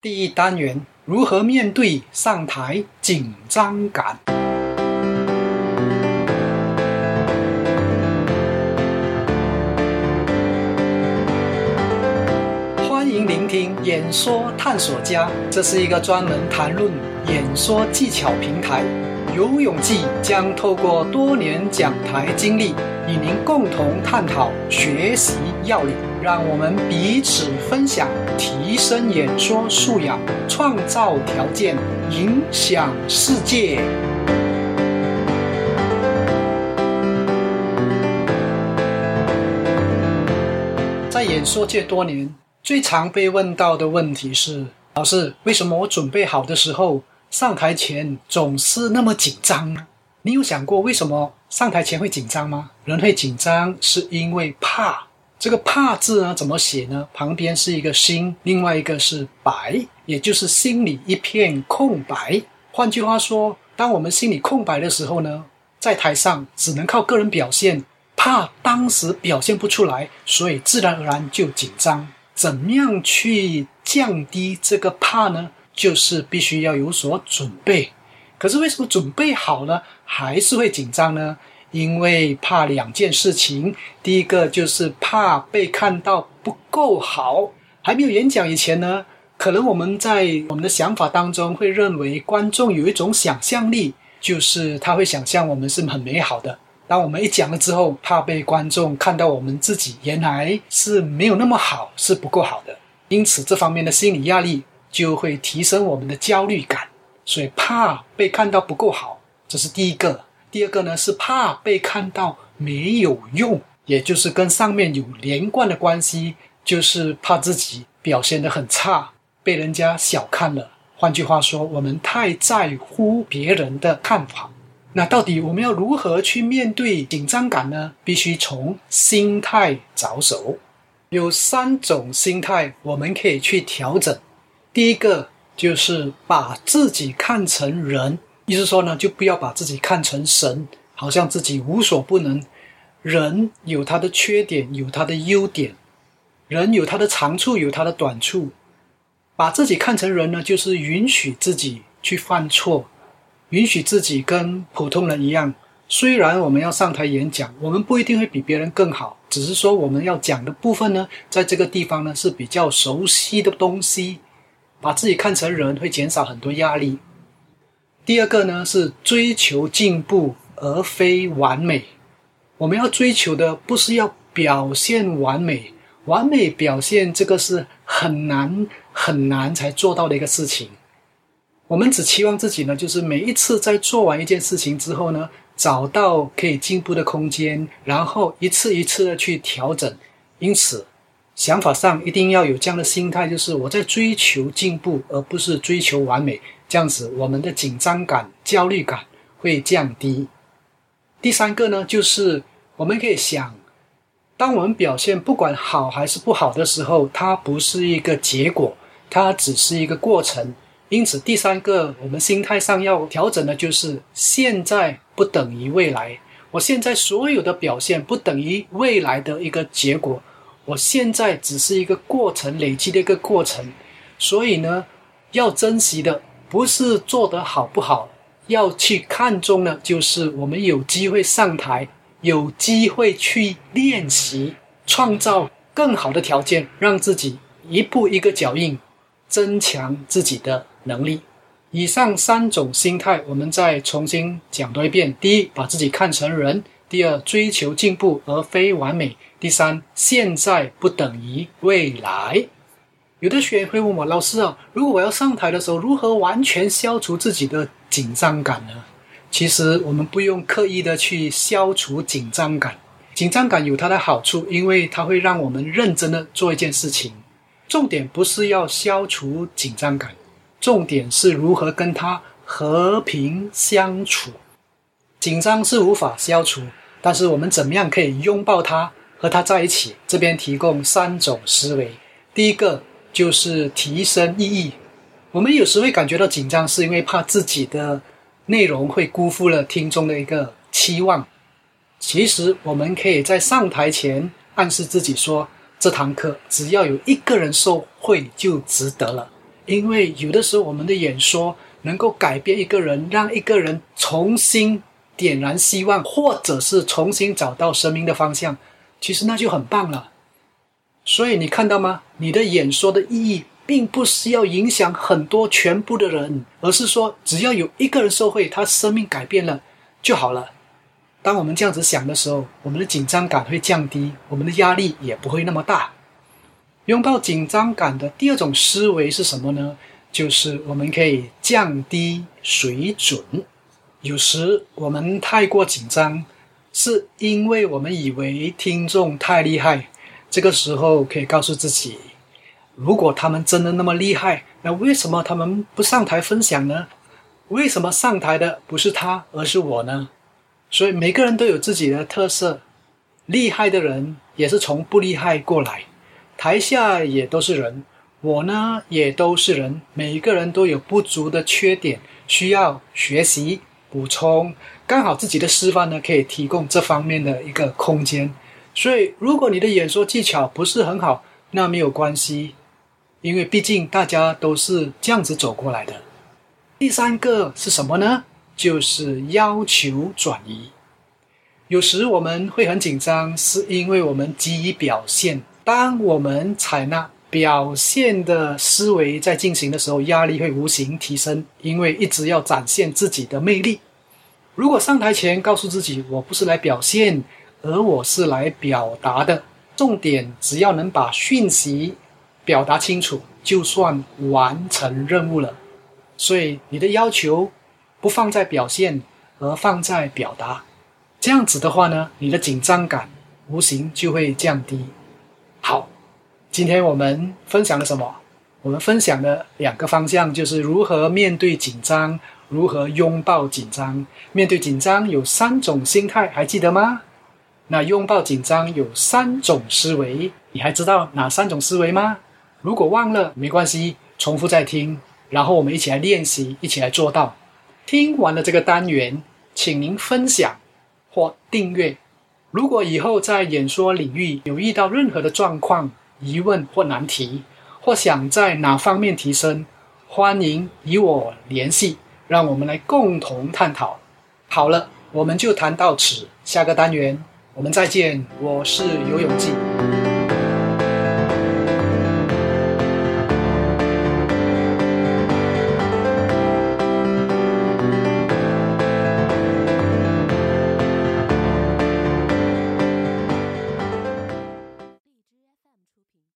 第一单元：如何面对上台紧张感？欢迎聆听演说探索家，这是一个专门谈论演说技巧平台。游泳记将透过多年讲台经历，与您共同探讨学习要领。让我们彼此分享，提升演说素养，创造条件，影响世界。在演说界多年，最常被问到的问题是：老师，为什么我准备好的时候，上台前总是那么紧张呢？你有想过为什么上台前会紧张吗？人会紧张是因为怕。这个“怕”字呢，怎么写呢？旁边是一个心，另外一个是白，也就是心里一片空白。换句话说，当我们心里空白的时候呢，在台上只能靠个人表现，怕当时表现不出来，所以自然而然就紧张。怎么样去降低这个怕呢？就是必须要有所准备。可是为什么准备好了还是会紧张呢？因为怕两件事情，第一个就是怕被看到不够好。还没有演讲以前呢，可能我们在我们的想法当中会认为观众有一种想象力，就是他会想象我们是很美好的。当我们一讲了之后，怕被观众看到我们自己原来是没有那么好，是不够好的。因此，这方面的心理压力就会提升我们的焦虑感。所以，怕被看到不够好，这是第一个。第二个呢是怕被看到没有用，也就是跟上面有连贯的关系，就是怕自己表现得很差，被人家小看了。换句话说，我们太在乎别人的看法。那到底我们要如何去面对紧张感呢？必须从心态着手。有三种心态我们可以去调整。第一个就是把自己看成人。意思说呢，就不要把自己看成神，好像自己无所不能。人有他的缺点，有他的优点；人有他的长处，有他的短处。把自己看成人呢，就是允许自己去犯错，允许自己跟普通人一样。虽然我们要上台演讲，我们不一定会比别人更好，只是说我们要讲的部分呢，在这个地方呢是比较熟悉的东西。把自己看成人，会减少很多压力。第二个呢是追求进步而非完美。我们要追求的不是要表现完美，完美表现这个是很难很难才做到的一个事情。我们只期望自己呢，就是每一次在做完一件事情之后呢，找到可以进步的空间，然后一次一次的去调整。因此，想法上一定要有这样的心态，就是我在追求进步，而不是追求完美。这样子，我们的紧张感、焦虑感会降低。第三个呢，就是我们可以想，当我们表现不管好还是不好的时候，它不是一个结果，它只是一个过程。因此，第三个我们心态上要调整的就是：现在不等于未来。我现在所有的表现不等于未来的一个结果，我现在只是一个过程累积的一个过程。所以呢，要珍惜的。不是做得好不好，要去看重的，就是我们有机会上台，有机会去练习，创造更好的条件，让自己一步一个脚印，增强自己的能力。以上三种心态，我们再重新讲多一遍：第一，把自己看成人；第二，追求进步而非完美；第三，现在不等于未来。有的学员会问我：“老师啊，如果我要上台的时候，如何完全消除自己的紧张感呢？”其实我们不用刻意的去消除紧张感，紧张感有它的好处，因为它会让我们认真的做一件事情。重点不是要消除紧张感，重点是如何跟它和平相处。紧张是无法消除，但是我们怎么样可以拥抱它，和它在一起？这边提供三种思维，第一个。就是提升意义。我们有时会感觉到紧张，是因为怕自己的内容会辜负了听众的一个期望。其实，我们可以在上台前暗示自己说：这堂课只要有一个人受惠就值得了。因为有的时候我们的演说能够改变一个人，让一个人重新点燃希望，或者是重新找到生命的方向，其实那就很棒了。所以你看到吗？你的演说的意义，并不是要影响很多全部的人，而是说只要有一个人受惠，他生命改变了就好了。当我们这样子想的时候，我们的紧张感会降低，我们的压力也不会那么大。拥抱紧张感的第二种思维是什么呢？就是我们可以降低水准。有时我们太过紧张，是因为我们以为听众太厉害。这个时候可以告诉自己，如果他们真的那么厉害，那为什么他们不上台分享呢？为什么上台的不是他，而是我呢？所以每个人都有自己的特色，厉害的人也是从不厉害过来，台下也都是人，我呢也都是人，每一个人都有不足的缺点，需要学习补充，刚好自己的示范呢可以提供这方面的一个空间。所以，如果你的演说技巧不是很好，那没有关系，因为毕竟大家都是这样子走过来的。第三个是什么呢？就是要求转移。有时我们会很紧张，是因为我们急于表现。当我们采纳表现的思维在进行的时候，压力会无形提升，因为一直要展现自己的魅力。如果上台前告诉自己，我不是来表现。而我是来表达的，重点只要能把讯息表达清楚，就算完成任务了。所以你的要求不放在表现，而放在表达，这样子的话呢，你的紧张感无形就会降低。好，今天我们分享了什么？我们分享的两个方向就是如何面对紧张，如何拥抱紧张。面对紧张有三种心态，还记得吗？那拥抱紧张有三种思维，你还知道哪三种思维吗？如果忘了没关系，重复再听，然后我们一起来练习，一起来做到。听完了这个单元，请您分享或订阅。如果以后在演说领域有遇到任何的状况、疑问或难题，或想在哪方面提升，欢迎与我联系，让我们来共同探讨。好了，我们就谈到此，下个单元。我们再见，我是游泳记。